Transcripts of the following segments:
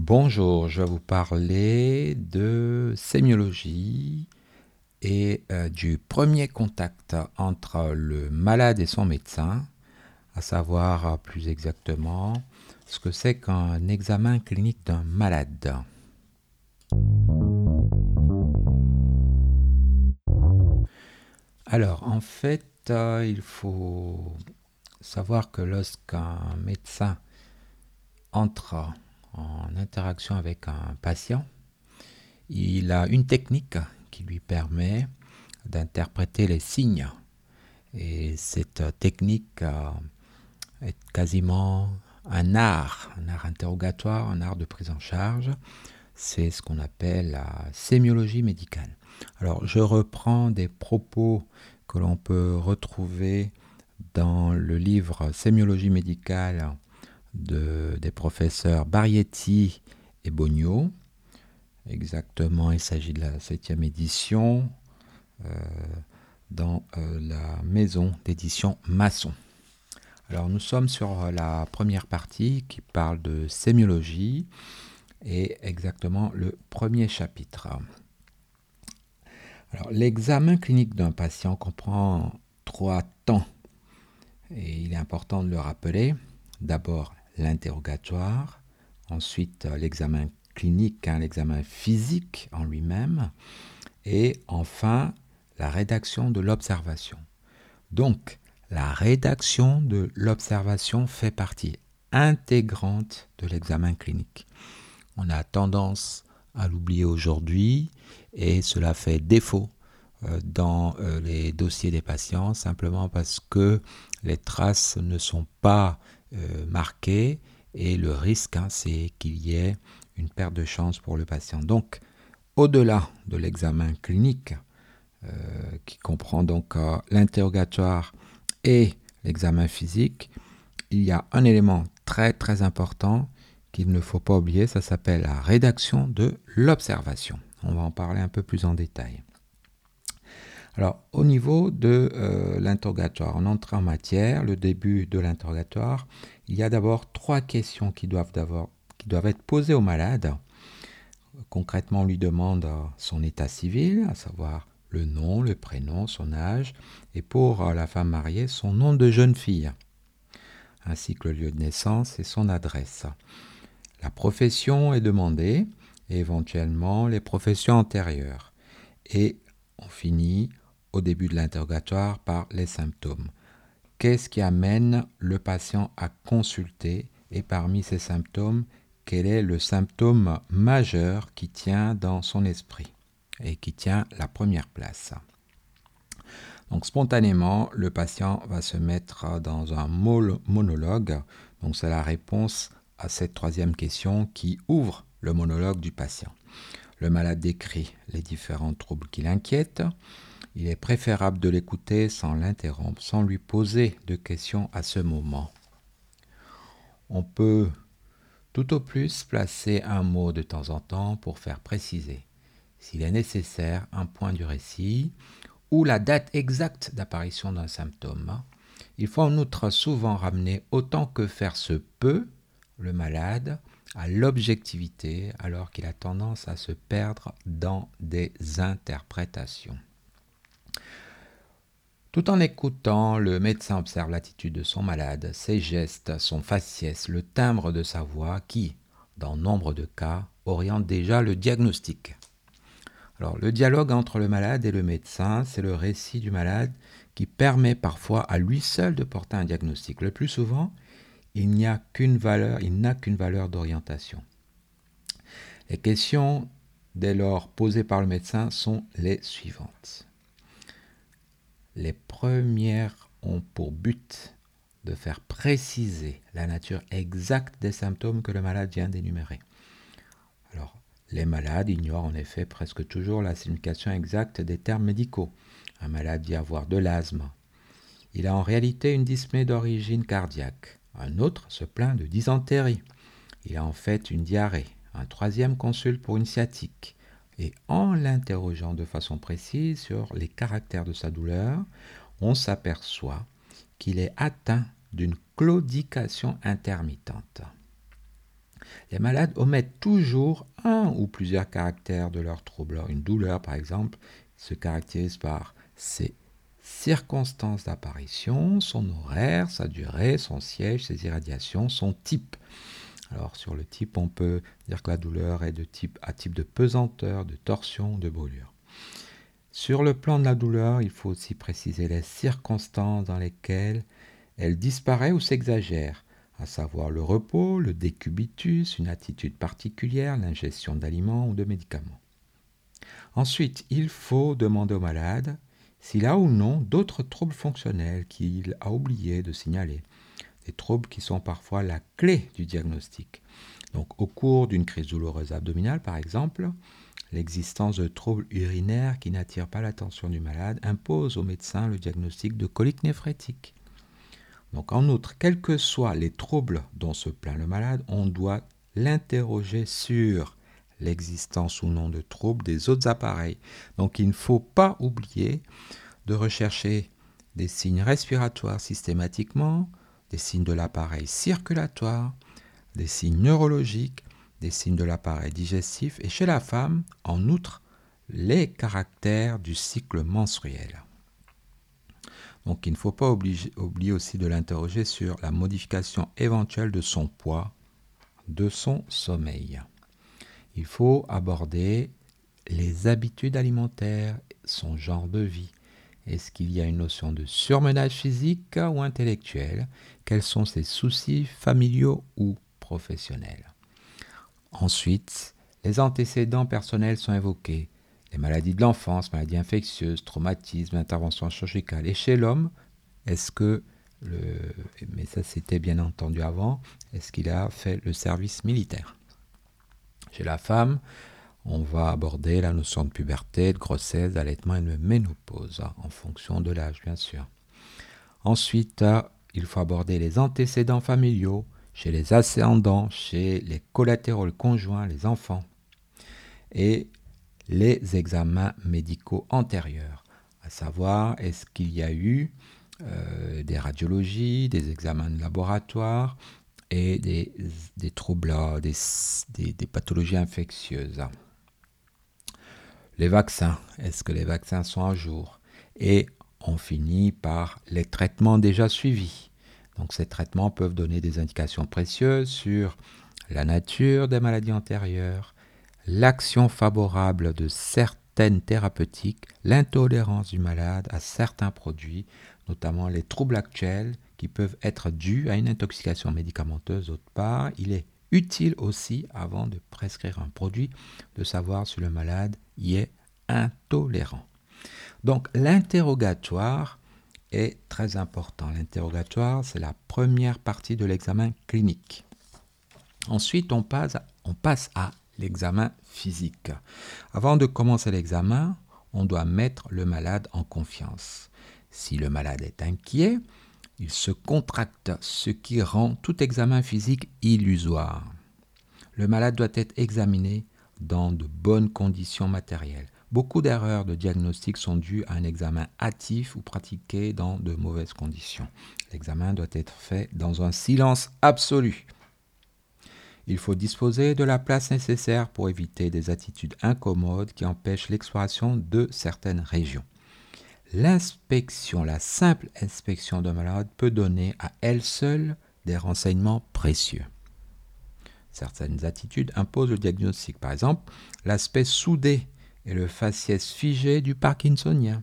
Bonjour, je vais vous parler de sémiologie et euh, du premier contact entre le malade et son médecin, à savoir plus exactement ce que c'est qu'un examen clinique d'un malade. Alors, en fait, euh, il faut savoir que lorsqu'un médecin entre en interaction avec un patient, il a une technique qui lui permet d'interpréter les signes. Et cette technique euh, est quasiment un art, un art interrogatoire, un art de prise en charge. C'est ce qu'on appelle la sémiologie médicale. Alors, je reprends des propos que l'on peut retrouver dans le livre Sémiologie médicale des professeurs Barietti et Bogno. Exactement, il s'agit de la septième édition euh, dans euh, la maison d'édition Masson. Alors nous sommes sur la première partie qui parle de sémiologie et exactement le premier chapitre. Alors l'examen clinique d'un patient comprend trois temps et il est important de le rappeler. D'abord l'interrogatoire, ensuite euh, l'examen clinique, hein, l'examen physique en lui-même, et enfin la rédaction de l'observation. Donc, la rédaction de l'observation fait partie intégrante de l'examen clinique. On a tendance à l'oublier aujourd'hui et cela fait défaut euh, dans euh, les dossiers des patients simplement parce que les traces ne sont pas euh, marqué et le risque, hein, c'est qu'il y ait une perte de chance pour le patient. Donc, au-delà de l'examen clinique, euh, qui comprend donc euh, l'interrogatoire et l'examen physique, il y a un élément très très important qu'il ne faut pas oublier, ça s'appelle la rédaction de l'observation. On va en parler un peu plus en détail. Alors, au niveau de euh, l'interrogatoire, on entre en matière, le début de l'interrogatoire, il y a d'abord trois questions qui doivent, qui doivent être posées au malade. Concrètement, on lui demande son état civil, à savoir le nom, le prénom, son âge, et pour euh, la femme mariée, son nom de jeune fille, ainsi que le lieu de naissance et son adresse. La profession est demandée, et éventuellement les professions antérieures. Et on finit début de l'interrogatoire par les symptômes. Qu'est-ce qui amène le patient à consulter et parmi ces symptômes, quel est le symptôme majeur qui tient dans son esprit et qui tient la première place? Donc spontanément, le patient va se mettre dans un monologue. Donc c'est la réponse à cette troisième question qui ouvre le monologue du patient. Le malade décrit les différents troubles qui l'inquiètent. Il est préférable de l'écouter sans l'interrompre, sans lui poser de questions à ce moment. On peut tout au plus placer un mot de temps en temps pour faire préciser, s'il est nécessaire, un point du récit ou la date exacte d'apparition d'un symptôme. Il faut en outre souvent ramener autant que faire se peut le malade à l'objectivité alors qu'il a tendance à se perdre dans des interprétations. Tout en écoutant, le médecin observe l'attitude de son malade, ses gestes, son faciès, le timbre de sa voix qui, dans nombre de cas, oriente déjà le diagnostic. Alors, le dialogue entre le malade et le médecin, c'est le récit du malade qui permet parfois à lui seul de porter un diagnostic. Le plus souvent, il n'y a il n'a qu'une valeur d'orientation. Les questions dès lors posées par le médecin sont les suivantes. Les premières ont pour but de faire préciser la nature exacte des symptômes que le malade vient d'énumérer. Alors, les malades ignorent en effet presque toujours la signification exacte des termes médicaux. Un malade dit avoir de l'asthme. Il a en réalité une dyspnée d'origine cardiaque. Un autre se plaint de dysenterie. Il a en fait une diarrhée. Un troisième consulte pour une sciatique et en l'interrogeant de façon précise sur les caractères de sa douleur, on s'aperçoit qu'il est atteint d'une claudication intermittente. Les malades omettent toujours un ou plusieurs caractères de leur trouble. Une douleur, par exemple, se caractérise par ses circonstances d'apparition, son horaire, sa durée, son siège, ses irradiations, son type. Alors sur le type, on peut dire que la douleur est de type à type de pesanteur, de torsion, de brûlure. Sur le plan de la douleur, il faut aussi préciser les circonstances dans lesquelles elle disparaît ou s'exagère, à savoir le repos, le décubitus, une attitude particulière, l'ingestion d'aliments ou de médicaments. Ensuite, il faut demander au malade s'il a ou non d'autres troubles fonctionnels qu'il a oublié de signaler, des troubles qui sont parfois la clé du diagnostic. Donc au cours d'une crise douloureuse abdominale par exemple, l'existence de troubles urinaires qui n'attirent pas l'attention du malade impose au médecin le diagnostic de colique néphrétique. Donc en outre, quels que soient les troubles dont se plaint le malade, on doit l'interroger sur l'existence ou non de troubles des autres appareils. Donc il ne faut pas oublier de rechercher des signes respiratoires systématiquement, des signes de l'appareil circulatoire, des signes neurologiques, des signes de l'appareil digestif et chez la femme, en outre, les caractères du cycle menstruel. Donc il ne faut pas oublier aussi de l'interroger sur la modification éventuelle de son poids, de son sommeil. Il faut aborder les habitudes alimentaires, son genre de vie. Est-ce qu'il y a une notion de surmenage physique ou intellectuel? Quels sont ses soucis familiaux ou professionnels? Ensuite, les antécédents personnels sont évoqués. Les maladies de l'enfance, maladies infectieuses, traumatismes, interventions chirurgicales. Et chez l'homme, est-ce que, mais ça c'était bien entendu avant, est-ce qu'il a fait le service militaire? Chez la femme, on va aborder la notion de puberté, de grossesse, d'allaitement et de ménopause, en fonction de l'âge bien sûr. Ensuite, il faut aborder les antécédents familiaux, chez les ascendants, chez les collatéraux conjoints, les enfants, et les examens médicaux antérieurs, à savoir est-ce qu'il y a eu euh, des radiologies, des examens de laboratoire et des, troubles, des, des, pathologies infectieuses? Les vaccins, est-ce que les vaccins sont à jour? Et on finit par les traitements déjà suivis. Donc ces traitements peuvent donner des indications précieuses sur la nature des maladies antérieures, l'action favorable de certaines thérapeutiques, l'intolérance du malade à certains produits, notamment les troubles actuels qui peuvent être dus à une intoxication médicamenteuse. D'autre part, il est utile aussi, avant de prescrire un produit, de savoir si le malade y est intolérant. Donc l'interrogatoire est très important. L'interrogatoire, c'est la première partie de l'examen clinique. Ensuite, on passe, on passe à l'examen physique. Avant de commencer l'examen, on doit mettre le malade en confiance. Si le malade est inquiet, il se contracte, ce qui rend tout examen physique illusoire. Le malade doit être examiné dans de bonnes conditions matérielles. Beaucoup d'erreurs de diagnostic sont dues à un examen hâtif ou pratiqué dans de mauvaises conditions. L'examen doit être fait dans un silence absolu. Il faut disposer de la place nécessaire pour éviter des attitudes incommodes qui empêchent l'exploration de certaines régions. L'inspection, la simple inspection d'un malade peut donner à elle seule des renseignements précieux. Certaines attitudes imposent le diagnostic. Par exemple, l'aspect soudé et le faciès figé du parkinsonien,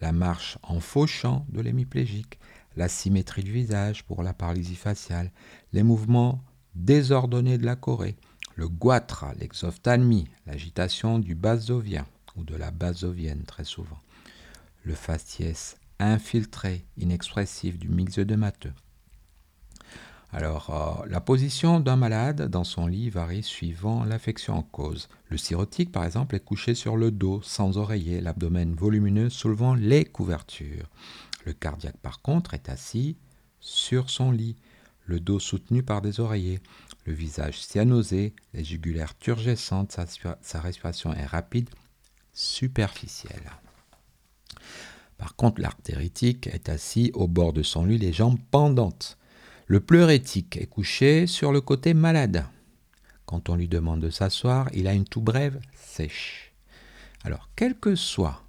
la marche en fauchant de l'hémiplégique, la symétrie du visage pour la paralysie faciale, les mouvements désordonnés de la Corée, le goitre, l'exophthalmie, l'agitation du basovien ou de la basovienne très souvent, le faciès infiltré, inexpressif du myxœdemateux, alors, euh, la position d'un malade dans son lit varie suivant l'affection en cause. Le cirrhotique, par exemple, est couché sur le dos, sans oreiller, l'abdomen volumineux soulevant les couvertures. Le cardiaque, par contre, est assis sur son lit, le dos soutenu par des oreillers, le visage cyanosé, les jugulaires turgescentes, sa respiration est rapide, superficielle. Par contre, l'artéritique est assis au bord de son lit, les jambes pendantes. Le pleurétique est couché sur le côté malade. Quand on lui demande de s'asseoir, il a une toux brève sèche. Alors, quel que soit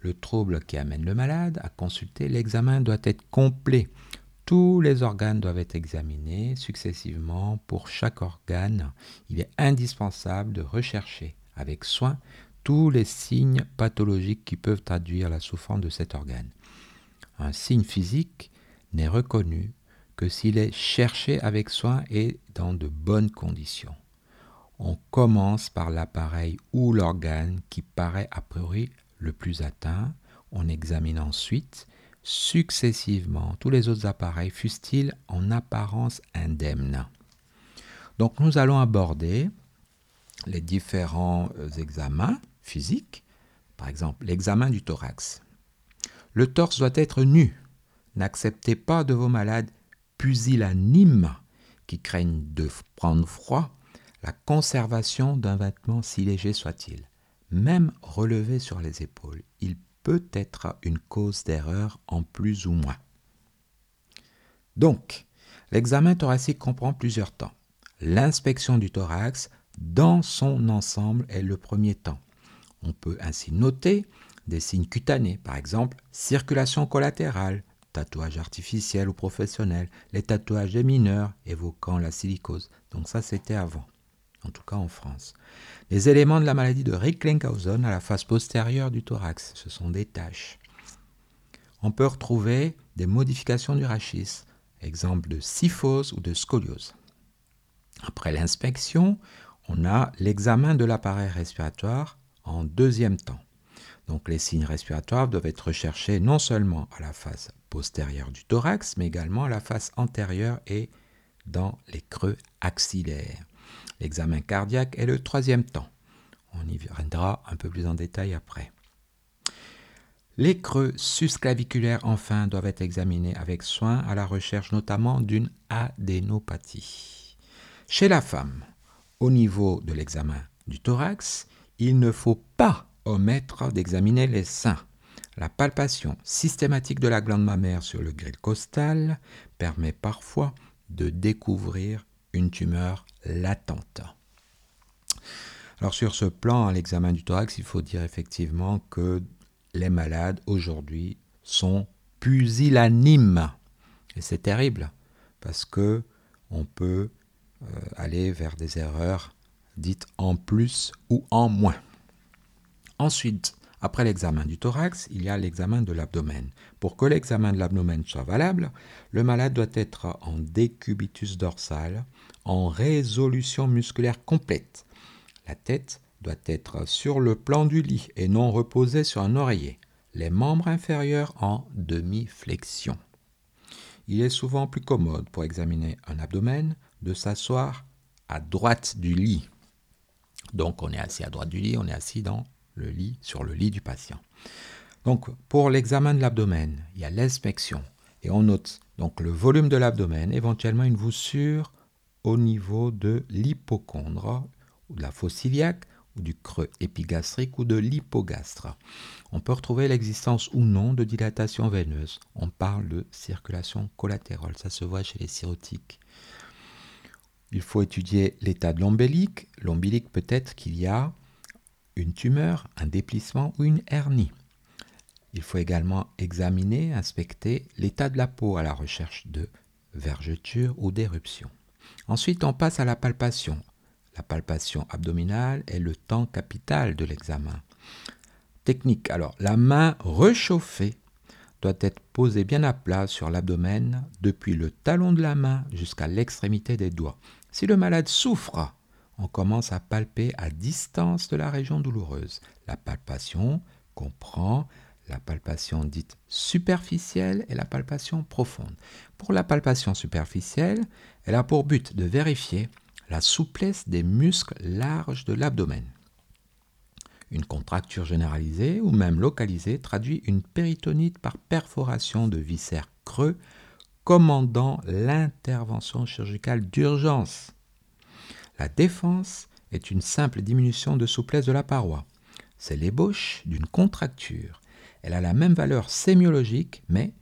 le trouble qui amène le malade à consulter, l'examen doit être complet. Tous les organes doivent être examinés successivement. Pour chaque organe, il est indispensable de rechercher avec soin tous les signes pathologiques qui peuvent traduire la souffrance de cet organe. Un signe physique n'est reconnu que s'il est cherché avec soin et dans de bonnes conditions. On commence par l'appareil ou l'organe qui paraît a priori le plus atteint. On examine ensuite successivement tous les autres appareils, fussent-ils en apparence indemnes. Donc nous allons aborder les différents euh, examens physiques, par exemple l'examen du thorax. Le torse doit être nu. N'acceptez pas de vos malades pusillanimes qui craignent de prendre froid la conservation d'un vêtement si léger soit-il. Même relevé sur les épaules, il peut être une cause d'erreur en plus ou moins. Donc, l'examen thoracique comprend plusieurs temps. L'inspection du thorax dans son ensemble est le premier temps. On peut ainsi noter des signes cutanés, par exemple circulation collatérale, tatouage artificiel ou professionnel, les tatouages des mineurs évoquant la silicose. Donc ça c'était avant, en tout cas en France. Les éléments de la maladie de Recklinghausen à la face postérieure du thorax, ce sont des taches. On peut retrouver des modifications du rachis, exemple de syphose ou de scoliose. Après l'inspection, on a l'examen de l'appareil respiratoire en deuxième temps. Donc les signes respiratoires doivent être recherchés non seulement à la face postérieure du thorax, mais également à la face antérieure et dans les creux axillaires. L'examen cardiaque est le troisième temps. On y viendra un peu plus en détail après. Les creux susclaviculaires, enfin, doivent être examinés avec soin à la recherche notamment d'une adénopathie. Chez la femme, au niveau de l'examen du thorax, il ne faut pas omettre d'examiner les seins. La palpation systématique de la glande mammaire sur le grill costal permet parfois de découvrir une tumeur latente. Alors sur ce plan, l'examen du thorax, il faut dire effectivement que les malades aujourd'hui sont pusillanimes. Et c'est terrible parce que on peut euh, aller vers des erreurs dites en plus ou en moins. Ensuite, après l'examen du thorax, il y a l'examen de l'abdomen. Pour que l'examen de l'abdomen soit valable, le malade doit être en décubitus dorsal, en résolution musculaire complète. La tête doit être sur le plan du lit et non reposée sur un oreiller. Les membres inférieurs en demi-flexion. Il est souvent plus commode pour examiner un abdomen de s'asseoir à droite du lit. Donc on est assis à droite du lit, on est assis dans le lit, sur le lit du patient. Donc pour l'examen de l'abdomen, il y a l'inspection et on note donc le volume de l'abdomen, éventuellement une voussure au niveau de l'hypochondre ou de la fosse iliaque ou du creux épigastrique ou de l'hypogastre. On peut retrouver l'existence ou non de dilatation veineuse. On parle de circulation collatérale, ça se voit chez les cirrhotiques. Il faut étudier l'état de l'ombilique. L'ombilique peut-être qu'il y a une tumeur, un déplissement ou une hernie. Il faut également examiner, inspecter l'état de la peau à la recherche de vergetures ou d'éruptions. Ensuite, on passe à la palpation. La palpation abdominale est le temps capital de l'examen. Technique. Alors, la main réchauffée doit être posée bien à plat sur l'abdomen depuis le talon de la main jusqu'à l'extrémité des doigts. Si le malade souffre, on commence à palper à distance de la région douloureuse. La palpation comprend la palpation dite superficielle et la palpation profonde. Pour la palpation superficielle, elle a pour but de vérifier la souplesse des muscles larges de l'abdomen. Une contracture généralisée ou même localisée traduit une péritonite par perforation de viscères creux commandant l'intervention chirurgicale d'urgence. La défense est une simple diminution de souplesse de la paroi. C'est l'ébauche d'une contracture. Elle a la même valeur sémiologique, mais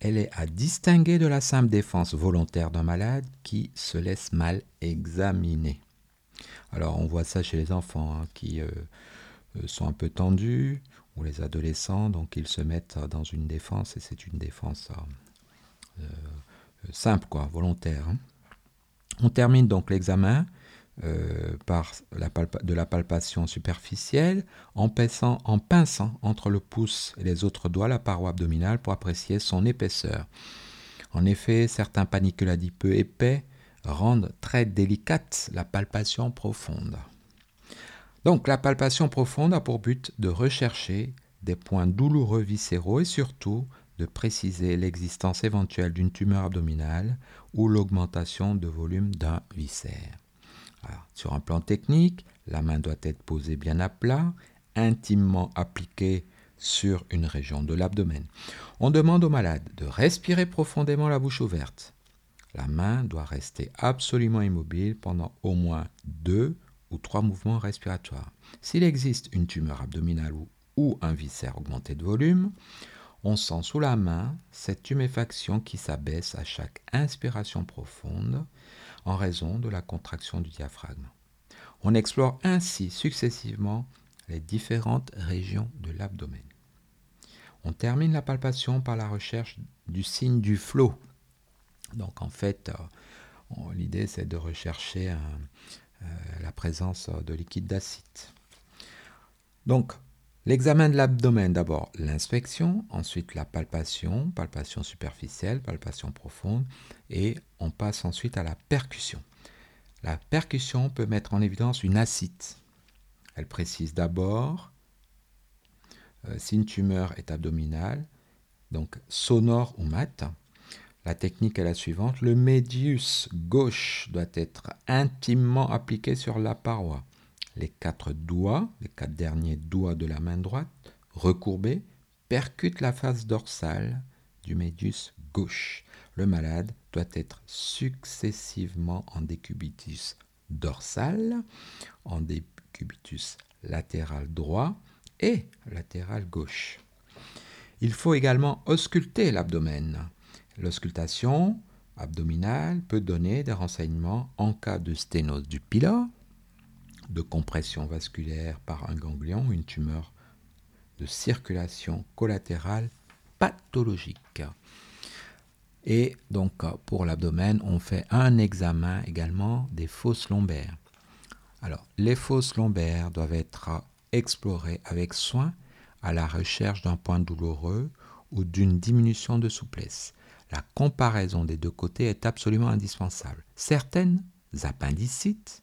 elle est à distinguer de la simple défense volontaire d'un malade qui se laisse mal examiner. Alors on voit ça chez les enfants hein, qui euh, euh, sont un peu tendus, ou les adolescents, donc ils se mettent dans une défense, et c'est une défense simple, quoi, volontaire. Hein. On termine donc l'examen euh, par de la palpation superficielle en pinçant, en pinçant entre le pouce et les autres doigts la paroi abdominale pour apprécier son épaisseur. En effet, certains panicules adipeux épais rendent très délicate la palpation profonde. Donc la palpation profonde a pour but de rechercher des points douloureux viscéraux et surtout de préciser l'existence éventuelle d'une tumeur abdominale ou l'augmentation de volume d'un viscère. sur un plan technique, la main doit être posée bien à plat, intimement appliquée sur une région de l'abdomen. On demande au malade de respirer profondément la bouche ouverte. La main doit rester absolument immobile pendant au moins deux ou trois mouvements respiratoires. S'il existe une tumeur abdominale ou, ou un viscère augmenté de volume, on sent sous la main cette tuméfaction qui s'abaisse à chaque inspiration profonde en raison de la contraction du diaphragme. On explore ainsi successivement les différentes régions de l'abdomen. On termine la palpation par la recherche du signe du flot. Donc en fait, euh, l'idée c'est de rechercher euh, la présence de liquide d'acide. L'examen de l'abdomen, d'abord l'inspection, ensuite la palpation, palpation superficielle, palpation profonde, et on passe ensuite à la percussion. La percussion peut mettre en évidence une acide. Elle précise d'abord euh, si une tumeur est abdominale, donc sonore ou mat. La technique est la suivante. Le médius gauche doit être intimement appliqué sur la paroi les quatre doigts, les quatre derniers doigts de la main droite, recourbés, percutent la face dorsale du médius gauche. Le malade doit être successivement en décubitus dorsal, en décubitus latéral droit et latéral gauche. Il faut également ausculter l'abdomen. L'auscultation abdominale peut donner des renseignements en cas de sténose du pylore, de compression vasculaire par un ganglion, une tumeur de circulation collatérale pathologique. Et donc pour l'abdomen, on fait un examen également des fosses lombaires. Alors les fosses lombaires doivent être explorées avec soin à la recherche d'un point douloureux ou d'une diminution de souplesse. La comparaison des deux côtés est absolument indispensable. Certaines appendicites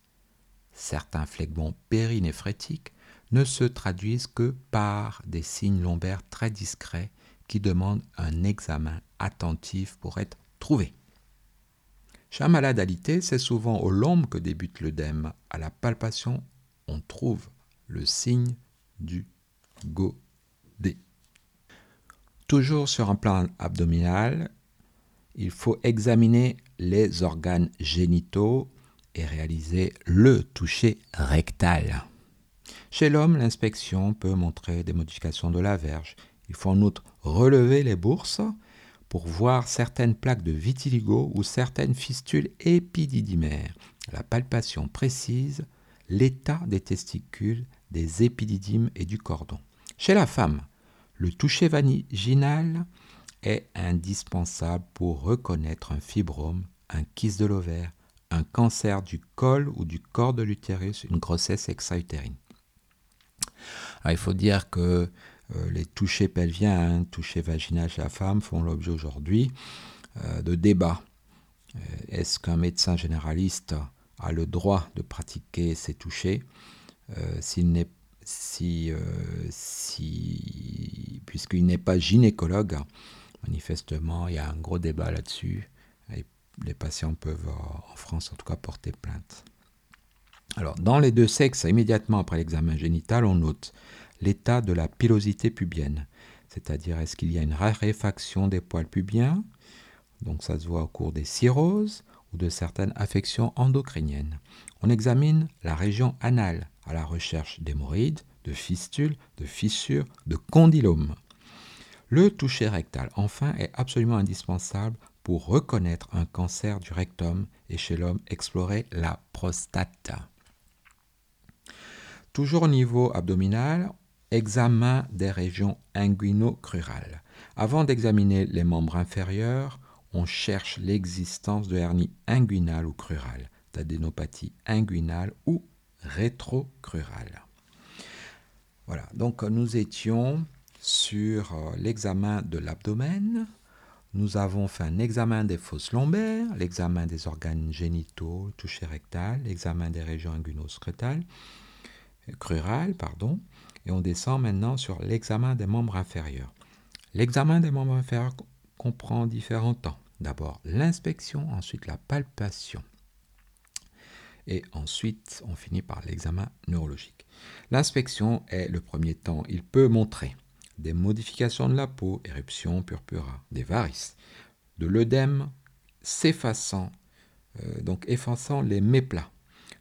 certains phlegmons périnéphrétiques ne se traduisent que par des signes lombaires très discrets qui demandent un examen attentif pour être trouvés. Chez un malade alité, c'est souvent au lombe que débute l'œdème. À la palpation, on trouve le signe du godet. Toujours sur un plan abdominal, il faut examiner les organes génitaux et réaliser le toucher rectal. Chez l'homme, l'inspection peut montrer des modifications de la verge. Il faut en outre relever les bourses pour voir certaines plaques de vitiligo ou certaines fistules épididymaires. La palpation précise l'état des testicules, des épididymes et du cordon. Chez la femme, le toucher vaginal est indispensable pour reconnaître un fibrome, un kyste de l'ovaire, un cancer du col ou du corps de l'utérus, une grossesse extra-utérine. il faut dire que euh, les touchés pelviens, hein, touchés vaginaux chez la femme font l'objet aujourd'hui euh, de débats. Euh, est-ce qu'un médecin généraliste a le droit de pratiquer ces touchés s'il n'est si, si, puisqu'il n'est pas gynécologue, manifestement, il y a un gros débat là-dessus les patients peuvent, euh, en France en tout cas, porter plainte. Alors, dans les deux sexes, immédiatement après l'examen génital, on note l'état de la pilosité pubienne, c'est-à-dire est-ce qu'il y a une raréfaction des poils pubiens, donc ça se voit au cours des cirrhoses ou de certaines affections endocriniennes. On examine la région anale à la recherche d'hémorroïdes, de fistules, de fissures, de condylomes. Le toucher rectal, enfin, est absolument indispensable pour reconnaître un cancer du rectum et chez l'homme explorer la prostate. toujours au niveau abdominal, examen des régions inguino-crurales. Avant d'examiner les membres inférieurs, on cherche l'existence de hernie inguinale ou crurale, d'adénopathie inguinale ou rétrocrurale. Voilà, donc nous étions sur euh, l'examen de l'abdomen. Nous avons fait un examen des fosses lombaires, l'examen des organes génitaux, touché rectal, l'examen des régions inguino-crurales, crurales, pardon, et on descend maintenant sur l'examen des membres inférieurs. L'examen des membres inférieurs comprend différents temps. D'abord l'inspection, ensuite la palpation. Et ensuite, on finit par l'examen neurologique. L'inspection est le premier temps. Il peut montrer des modifications de la peau, éruption, purpura, des varices, de l'œdème s'effaçant, euh, donc effaçant les méplats,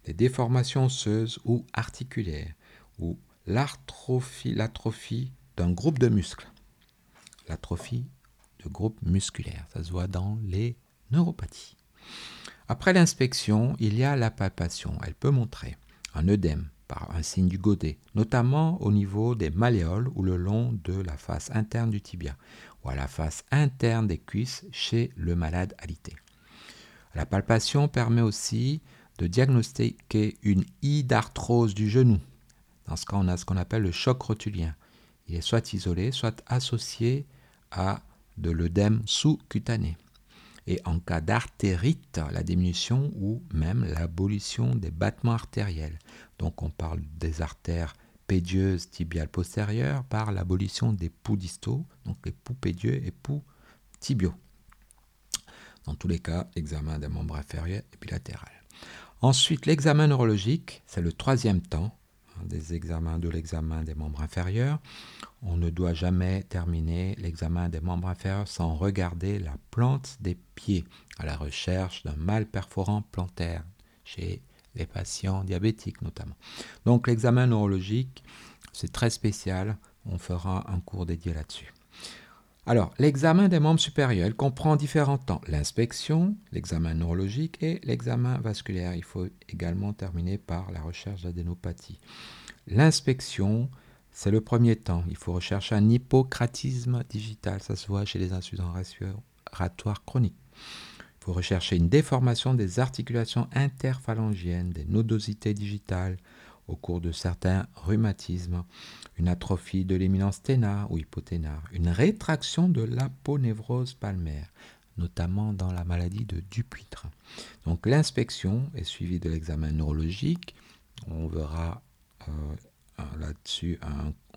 des déformations osseuses ou articulaires, ou l'atrophie, l'atrophie d'un groupe de muscles. L'atrophie de groupe musculaire, ça se voit dans les neuropathies. Après l'inspection, il y a la palpation. Elle peut montrer un œdème un signe du godet, notamment au niveau des malléoles ou le long de la face interne du tibia, ou à la face interne des cuisses chez le malade alité. La palpation permet aussi de diagnostiquer une d'arthrose du genou. Dans ce cas, on a ce qu'on appelle le choc rotulien. Il est soit isolé, soit associé à de l'œdème sous-cutané et en cas d'artérite, la diminution ou même l'abolition des battements artériels. Donc on parle des artères pédieuses tibiales postérieures par l'abolition des pouls distaux, donc les pouls pédieux et pouls tibiaux. Dans tous les cas, examen des membres inférieurs et bilatéral. Ensuite, l'examen neurologique, c'est le troisième temps des examens de l'examen des membres inférieurs. On ne doit jamais terminer l'examen des membres inférieurs sans regarder la plante des pieds à la recherche d'un mal perforant plantaire chez les patients diabétiques notamment. Donc l'examen neurologique, c'est très spécial. On fera un cours dédié là-dessus. Alors, l'examen des membres supérieurs comprend différents temps. L'inspection, l'examen neurologique et l'examen vasculaire. Il faut également terminer par la recherche d'adénopathie. L'inspection, c'est le premier temps. Il faut rechercher un hypocratisme digital. Ça se voit chez les insuffisants respiratoires chroniques. Il faut rechercher une déformation des articulations interphalangiennes, des nodosités digitales au cours de certains rhumatismes, une atrophie de l'éminence ténar ou hypoténar, une rétraction de l'aponévrose palmaire, notamment dans la maladie de Dupuytren. Donc l'inspection est suivie de l'examen neurologique. On verra euh,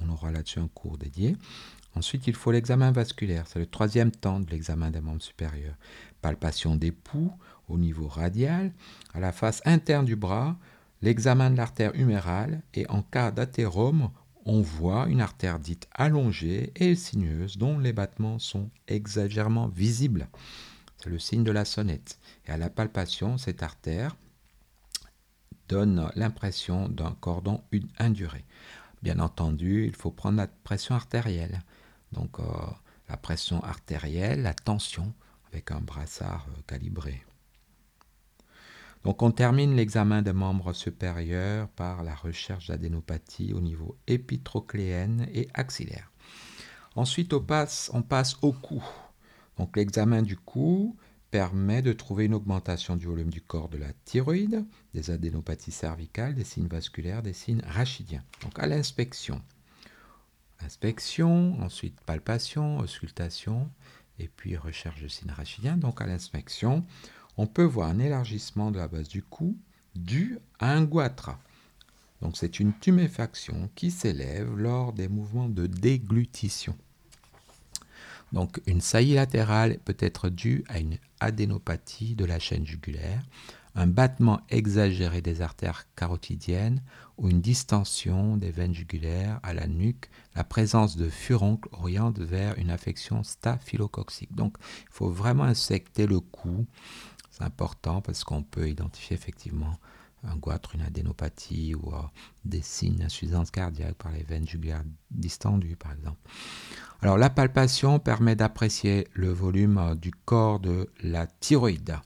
on aura là-dessus un cours dédié. Ensuite, il faut l'examen vasculaire. C'est le troisième temps de l'examen des membres supérieurs. Palpation des poux au niveau radial, à la face interne du bras, l'examen de l'artère humérale et en cas d'athérome, on voit une artère dite allongée et sinueuse dont les battements sont exagérément visibles. C'est le signe de la sonnette. Et à la palpation, cette artère donne l'impression d'un cordon induré. Bien entendu, il faut prendre la pression artérielle. Donc euh, la pression artérielle, la tension avec un brassard euh, calibré. Donc on termine l'examen des membres supérieurs par la recherche d'adénopathie au niveau épitrocléenne et axillaire. Ensuite on passe, on passe au cou. Donc l'examen du cou permet de trouver une augmentation du volume du corps de la thyroïde, des adénopathies cervicales, des signes vasculaires, des signes rachidiens. Donc à l'inspection. Inspection, ensuite palpation, auscultation, et puis recherche de signes rachidiens. Donc à l'inspection, on peut voir un élargissement de la base du cou dû à un goitre. Donc c'est une tuméfaction qui s'élève lors des mouvements de déglutition. Donc une saillie latérale peut être due à une adénopathie de la chaîne jugulaire, un battement exagéré des artères carotidiennes ou une distension des veines jugulaires à la nuque, la présence de furoncles oriente vers une affection staphylococcique. Donc il faut vraiment insecter le cou c'est important parce qu'on peut identifier effectivement un goitre, une adénopathie ou euh, des signes d'insuffisance cardiaque par les veines jugulaires distendues, par exemple. Alors, la palpation permet d'apprécier le volume euh, du corps de la thyroïde.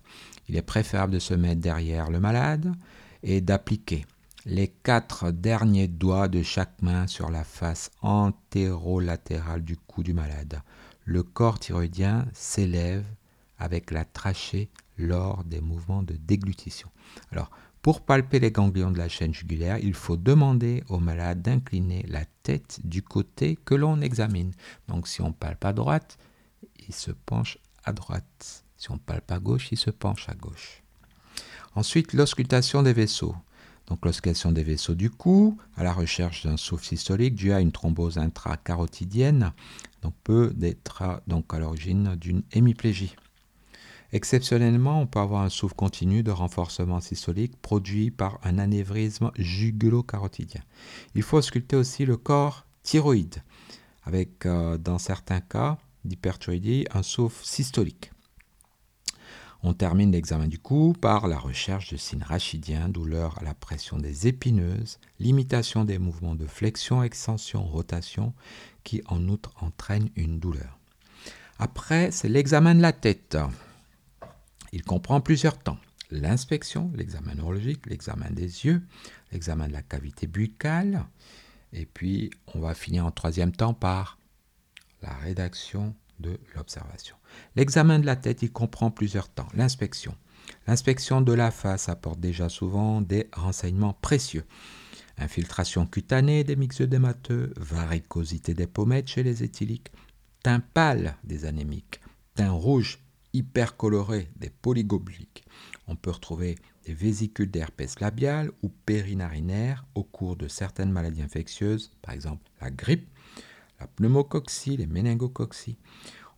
Il est préférable de se mettre derrière le malade et d'appliquer les quatre derniers doigts de chaque main sur la face antérolatérale du cou du malade. Le corps thyroïdien s'élève avec la trachée lors des mouvements de déglutition. Alors, pour palper les ganglions de la chaîne jugulaire, il faut demander au malade d'incliner la tête du côté que l'on examine. Donc, si on palpe à droite, il se penche à droite. Si on palpe à gauche, il se penche à gauche. Ensuite, l'auscultation des vaisseaux. Donc l'auscultation des vaisseaux du cou, à la recherche d'un souffle systolique dû à une thrombose intracarotidienne, donc peut être donc à l'origine d'une hémiplégie. Exceptionnellement, on peut avoir un souffle continu de renforcement systolique produit par un anévrisme jugulo-carotidien. Il faut ausculter aussi le corps thyroïde, avec euh, dans certains cas d'hyperthyroïdie un souffle systolique. On termine l'examen du cou par la recherche de signes rachidiens, douleur à la pression des épineuses, limitation des mouvements de flexion, extension, rotation, qui en outre entraînent une douleur. Après, c'est l'examen de la tête. Il comprend plusieurs temps. L'inspection, l'examen neurologique, l'examen des yeux, l'examen de la cavité buccale, et puis on va finir en troisième temps par la rédaction de l'observation. L'examen de la tête, il comprend plusieurs temps. L'inspection. L'inspection de la face apporte déjà souvent des renseignements précieux. Infiltration cutanée des myxœdémateux, varicosité des pommettes chez les éthyliques, teint pâle des anémiques, teint rouge hypercoloré des polygobliques. On peut retrouver des vésicules d'herpès labial ou périnarinaire au cours de certaines maladies infectieuses, par exemple la grippe, la pneumococcie, les méningococcies.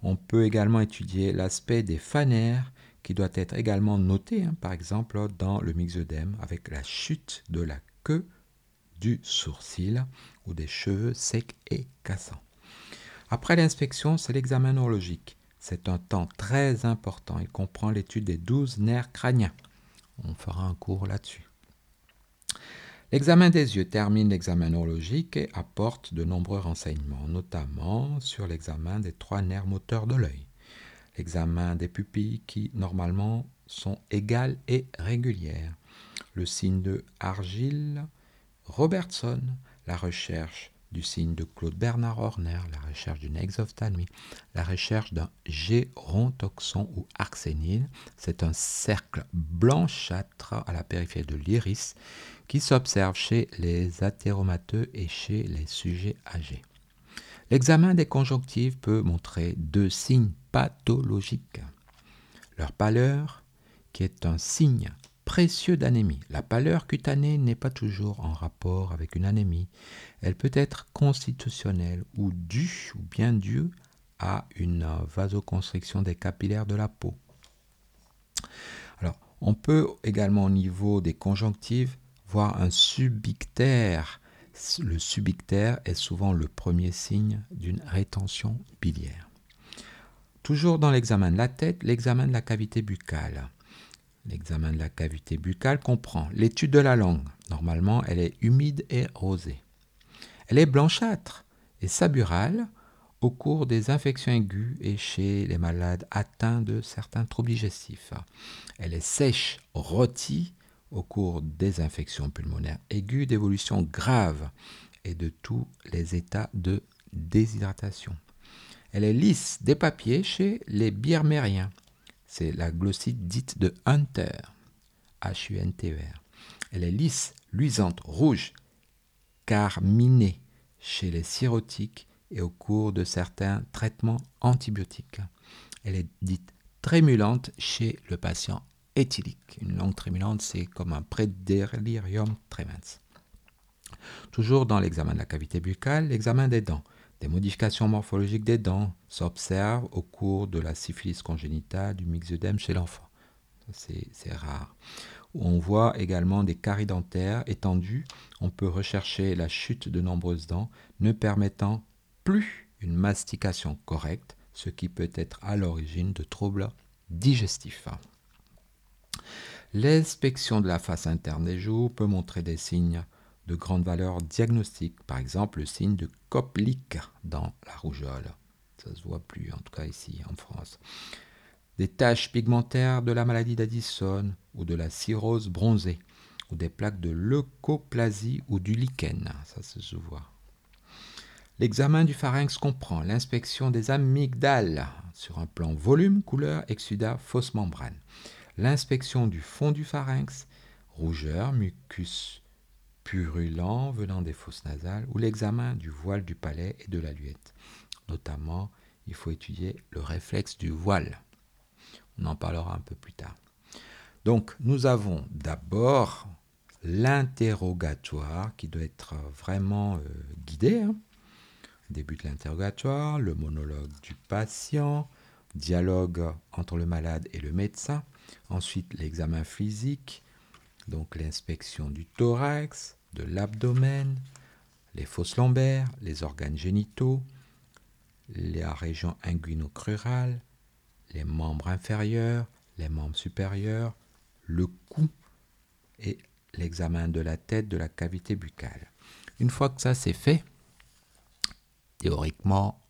On peut également étudier l'aspect des fanères qui doit être également noté, hein, par exemple dans le myxodème avec la chute de la queue du sourcil ou des cheveux secs et cassants. Après l'inspection, c'est l'examen neurologique. C'est un temps très important. Il comprend l'étude des douze nerfs crâniens. On fera un cours là-dessus. L'examen des yeux termine l'examen neurologique et apporte de nombreux renseignements, notamment sur l'examen des trois nerfs moteurs de l'œil, l'examen des pupilles qui normalement sont égales et régulières, le signe de Argile Robertson, la recherche du signe de Claude Bernard Horner, la recherche d'une exophthalmie, la recherche d'un gérontoxon ou arsénile. C'est un cercle blanchâtre à la périphérie de l'iris qui s'observe chez les athéromateux et chez les sujets âgés. L'examen des conjonctives peut montrer deux signes pathologiques. Leur pâleur, qui est un signe précieux d'anémie. La pâleur cutanée n'est pas toujours en rapport avec une anémie. Elle peut être constitutionnelle ou due ou bien due à une vasoconstriction des capillaires de la peau. Alors, on peut également au niveau des conjonctives voir un subictère. Le subictère est souvent le premier signe d'une rétention biliaire. Toujours dans l'examen de la tête, l'examen de la cavité buccale. L'examen de la cavité buccale comprend l'étude de la langue. Normalement, elle est humide et rosée. Elle est blanchâtre et saburale au cours des infections aiguës et chez les malades atteints de certains troubles digestifs. Elle est sèche, rôtie au cours des infections pulmonaires aiguës d'évolution grave et de tous les états de déshydratation. Elle est lisse des papiers chez les birmériens c'est la glossite dite de Hunter, H-U-N-T-E-R. Elle est lisse, luisante, rouge, carminée chez les cirrhotiques et au cours de certains traitements antibiotiques. Elle est dite trémulante chez le patient éthylique. Une langue trémulante, c'est comme un prédélirium tremens. Toujours dans l'examen de la cavité buccale, l'examen des dents. Des modifications morphologiques des dents s'observent au cours de la syphilis congénitale du myxodème chez l'enfant. C'est rare. On voit également des caries dentaires étendues. On peut rechercher la chute de nombreuses dents, ne permettant plus une mastication correcte, ce qui peut être à l'origine de troubles digestifs. L'inspection de la face interne des joues peut montrer des signes de grande valeur diagnostique, par exemple le signe de Koplik dans la rougeole. Ça se voit plus, en tout cas ici en France. Des taches pigmentaires de la maladie d'Addison ou de la cirrhose bronzée, ou des plaques de leucoplasie ou du lichen. Ça se voit. L'examen du pharynx comprend l'inspection des amygdales sur un plan volume, couleur, exsudat, fausse membrane. L'inspection du fond du pharynx, rougeur, mucus purulent venant des fosses nasales, ou l'examen du voile du palais et de la luette. Notamment, il faut étudier le réflexe du voile. On en parlera un peu plus tard. Donc, nous avons d'abord l'interrogatoire qui doit être vraiment euh, guidé. Hein. Début de l'interrogatoire, le monologue du patient, dialogue entre le malade et le médecin. Ensuite, l'examen physique, donc l'inspection du thorax, de l'abdomen, les fosses lombaires, les organes génitaux, la région inguinocrurale, les membres inférieurs, les membres supérieurs, le cou et l'examen de la tête, de la cavité buccale. Une fois que ça c'est fait, théoriquement,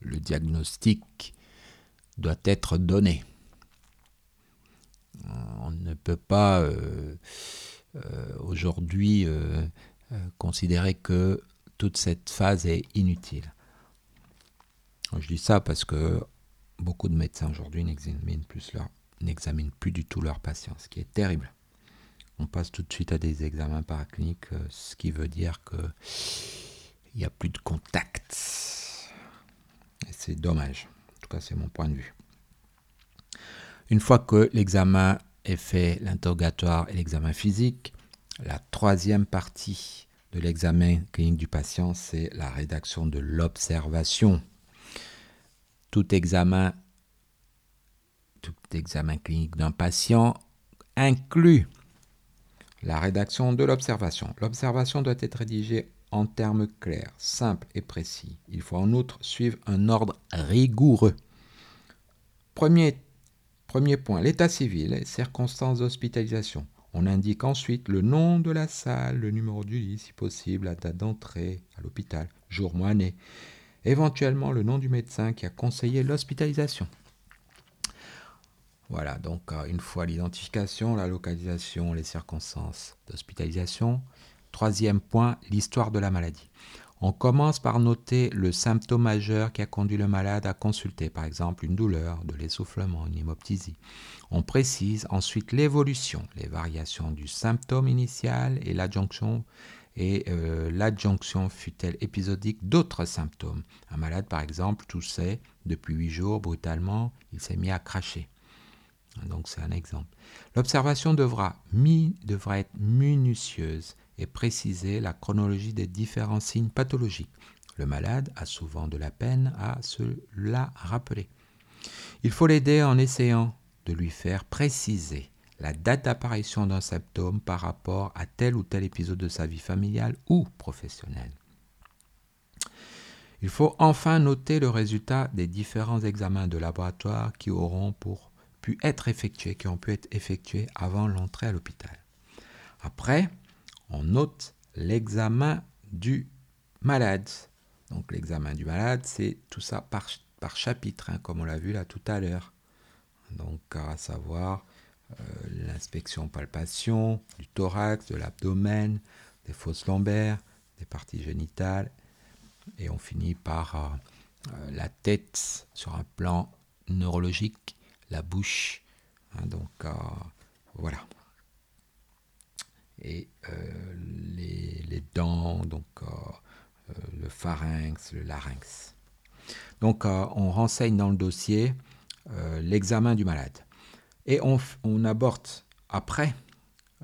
le diagnostic doit être donné. On ne peut pas euh, euh, aujourd'hui euh, considérer que toute cette phase est inutile. Je dis ça parce que beaucoup de médecins aujourd'hui n'examinent plus, du tout leurs patients, ce qui est terrible. On passe tout de suite à des examens paracliniques, ce qui veut dire qu'il n'y a plus de contact. C'est dommage. En tout cas, c'est mon point de vue. Une fois que l'examen est fait, l'interrogatoire et l'examen physique, la troisième partie de l'examen clinique du patient, c'est la rédaction de l'observation tout examen, tout examen clinique d'un patient inclut la rédaction de l'observation. L'observation doit être rédigée en termes clairs, simples et précis. Il faut en outre suivre un ordre rigoureux. Premier, premier point, l'état civil circonstances d'hospitalisation. On indique ensuite le nom de la salle, le numéro du lit si possible, la date d'entrée à l'hôpital, jour, mois, année, éventuellement le nom du médecin qui a conseillé l'hospitalisation. Voilà, donc euh, une fois l'identification, la localisation, les circonstances d'hospitalisation. Troisième point, l'histoire de la maladie. On commence par noter le symptôme majeur qui a conduit le malade à consulter, par exemple une douleur, de l'essoufflement, une hémoptysie. On précise ensuite l'évolution, les variations du symptôme initial et l'adjonction euh, fut-elle épisodique d'autres symptômes? Un malade, par exemple, toussait depuis huit jours brutalement, il s'est mis à cracher. Donc c'est un exemple. L'observation devra être minutieuse et préciser la chronologie des différents signes pathologiques. Le malade a souvent de la peine à se la rappeler. Il faut l'aider en essayant de lui faire préciser la date d'apparition d'un symptôme par rapport à tel ou tel épisode de sa vie familiale ou professionnelle. Il faut enfin noter le résultat des différents examens de laboratoire qui auront pu être effectués, qui ont pu être effectués avant l'entrée à l'hôpital. Après, on note l'examen du malade. Donc l'examen du malade, c'est tout ça par, chapitre, hein, comme on l'a vu là tout à l'heure. Donc à savoir euh, l'inspection palpation du thorax, de l'abdomen, des fosses lombaires, des parties génitales, et on finit par euh, euh, la tête sur un plan neurologique, la bouche. Hein, donc voilà. Et les, les, dents, donc le pharynx, le larynx. Donc on renseigne dans le dossier l'examen du malade. Et on, aborde après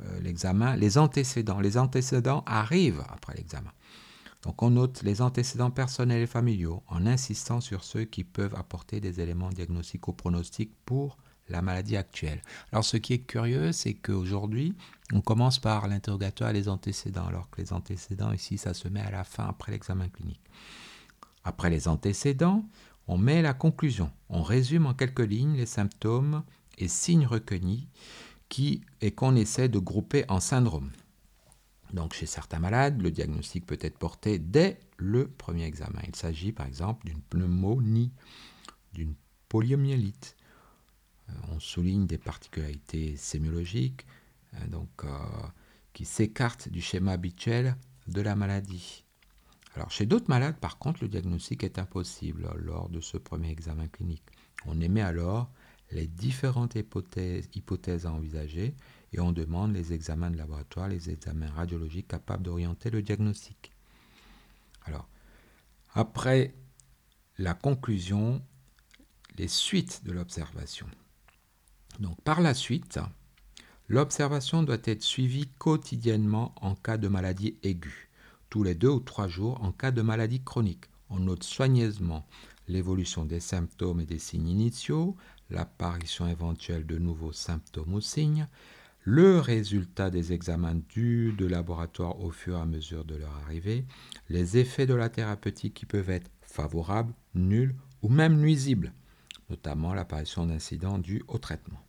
euh, l'examen les antécédents. Les antécédents arrivent après l'examen. Donc on note les antécédents personnels et familiaux en insistant sur ceux qui peuvent apporter des éléments diagnostiques ou pronostiques pour la maladie actuelle. Alors ce qui est curieux, c'est qu'aujourd'hui, on commence par l'interrogatoire et les antécédents, alors que les antécédents ici, ça se met à la fin après l'examen clinique. Après les antécédents, on met la conclusion. On résume en quelques lignes les symptômes et signes recueillis qui, et qu'on essaie de grouper en syndrome. Donc chez certains malades, le diagnostic peut être porté dès le premier examen. Il s'agit par exemple d'une pneumonie, d'une poliomyélite. Euh, on souligne des particularités sémiologiques, donc euh, qui s'écarte du schéma habituel de la maladie. Alors chez d'autres malades, par contre, le diagnostic est impossible lors de ce premier examen clinique. On émet alors les différentes hypothèses, hypothèses à envisager et on demande les examens de laboratoire, les examens radiologiques capables d'orienter le diagnostic. Alors, après la conclusion, les suites de l'observation. Donc, par la suite, l'observation doit être suivie quotidiennement en cas de maladie aiguë, tous les deux ou trois jours en cas de maladie chronique. On note soigneusement l'évolution des symptômes et des signes initiaux, l'apparition éventuelle de nouveaux symptômes ou signes, le résultat des examens dus de laboratoire au fur et à mesure de leur arrivée, les effets de la thérapeutique qui peuvent être favorables, nuls ou même nuisibles, notamment l'apparition d'incidents dus au traitement.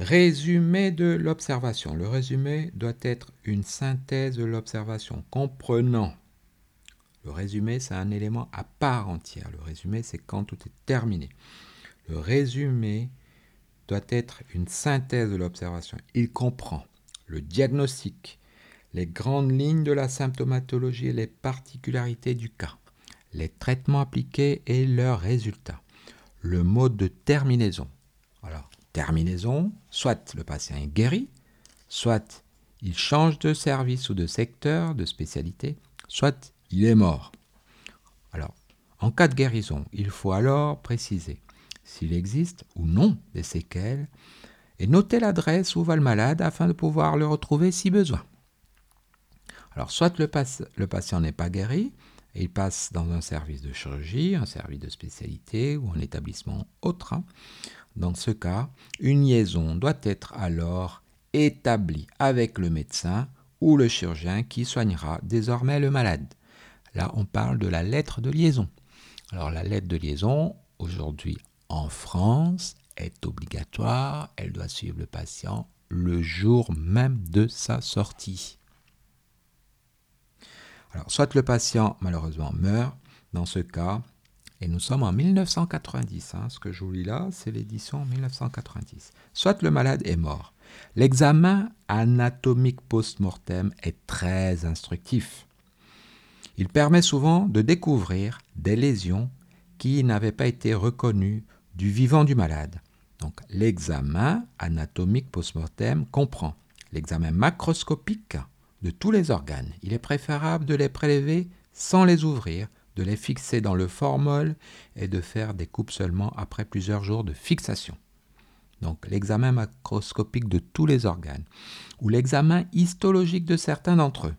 Résumé de l'observation. Le résumé doit être une synthèse de l'observation comprenant. Le résumé, c'est un élément à part entière. Le résumé, c'est quand tout est terminé. Le résumé doit être une synthèse de l'observation. Il comprend le diagnostic, les grandes lignes de la symptomatologie et les particularités du cas, les traitements appliqués et leurs résultats, le mode de terminaison. Alors, terminaison, soit le patient est guéri, soit il change de service ou de secteur, de spécialité, soit il est mort. Alors, en cas de guérison, il faut alors préciser s'il existe ou non des séquelles, et noter l'adresse où va le malade afin de pouvoir le retrouver si besoin. Alors, soit le, patient n'est pas guéri, et il passe dans un service de chirurgie, un service de spécialité ou un établissement autre. Dans ce cas, une liaison doit être alors établie avec le médecin ou le chirurgien qui soignera désormais le malade. Là, on parle de la lettre de liaison. Alors la lettre de liaison, aujourd'hui en France est obligatoire, elle doit suivre le patient le jour même de sa sortie. Alors, soit le patient malheureusement meurt, dans ce cas, et nous sommes en 1990, hein, ce que je vous lis là, c'est l'édition 1990, soit le malade est mort. L'examen anatomique post-mortem est très instructif. Il permet souvent de découvrir des lésions qui n'avaient pas été reconnues du vivant du malade. Donc l'examen anatomique post-mortem comprend l'examen macroscopique de tous les organes. Il est préférable de les prélever sans les ouvrir, de les fixer dans le formol et de faire des coupes seulement après plusieurs jours de fixation. Donc l'examen macroscopique de tous les organes ou l'examen histologique de certains d'entre eux.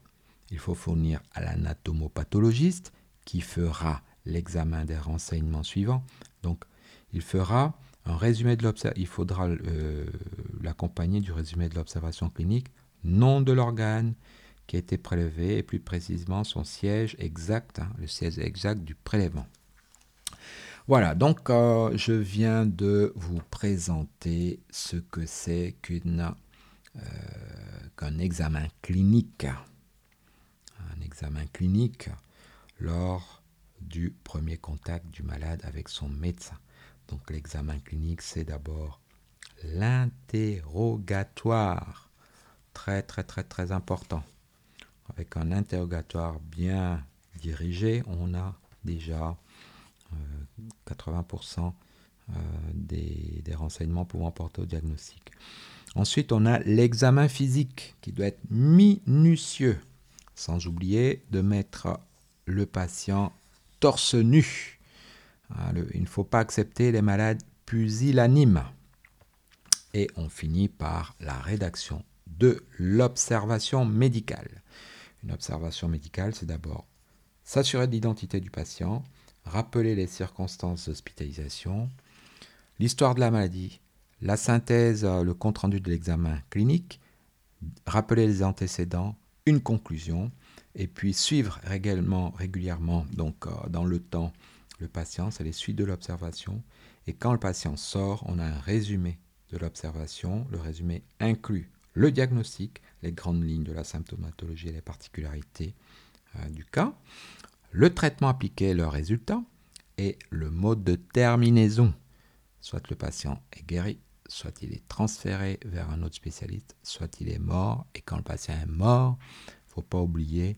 Il faut fournir à l'anatomopathologiste qui fera l'examen des renseignements suivants. Donc il fera un résumé de l'observation. Il faudra euh, l'accompagner du résumé de l'observation clinique, nom de l'organe qui a été prélevé et plus précisément son siège exact, hein, le siège exact du prélèvement. Voilà, donc euh, je viens de vous présenter ce que c'est euh, qu'un examen clinique. Un examen clinique lors du premier contact du malade avec son médecin. Donc l'examen clinique, c'est d'abord l'interrogatoire. Très très très très important. Avec un interrogatoire bien dirigé, on a déjà 80% euh, euh, des, renseignements pouvant porter au diagnostic. Ensuite, on a l'examen physique qui doit être minutieux, sans oublier de mettre le patient torse nu ah, il ne faut pas accepter les malades pusillanimes. Et on finit par la rédaction de l'observation médicale. Une observation médicale, c'est d'abord s'assurer de l'identité du patient, rappeler les circonstances d'hospitalisation, l'histoire de la maladie, la synthèse, le compte-rendu de l'examen clinique, rappeler les antécédents, une conclusion, et puis suivre régulièrement, donc euh, dans le temps le patient, c'est les suites de l'observation. Et quand le patient sort, on a un résumé de l'observation. Le résumé inclut le diagnostic, les grandes lignes de la symptomatologie et les particularités euh, du cas, le traitement appliqué, le résultat, et le mode de terminaison. Soit le patient est guéri, soit il est transféré vers un autre spécialiste, soit il est mort. Et quand le patient est mort, il ne faut pas oublier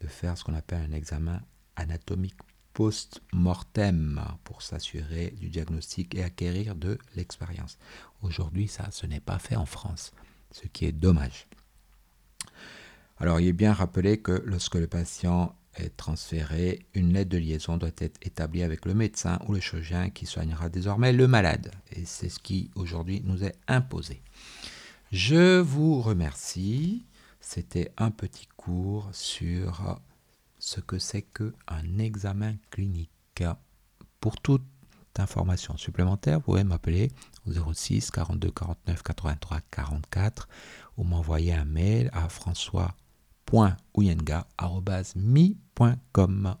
de faire ce qu'on appelle un examen anatomique post-mortem pour s'assurer du diagnostic et acquérir de l'expérience. Aujourd'hui, ça, ce n'est pas fait en France, ce qui est dommage. Alors, il est bien rappelé que lorsque le patient est transféré, une lettre de liaison doit être établie avec le médecin ou le chirurgien qui soignera désormais le malade. Et c'est ce qui aujourd'hui nous est imposé. Je vous remercie. C'était un petit cours sur ce que c'est qu'un examen clinique. Pour toute information supplémentaire, vous pouvez m'appeler 06 42 49 83 44 ou m'envoyer un mail à françois.ouyenga.mi.com.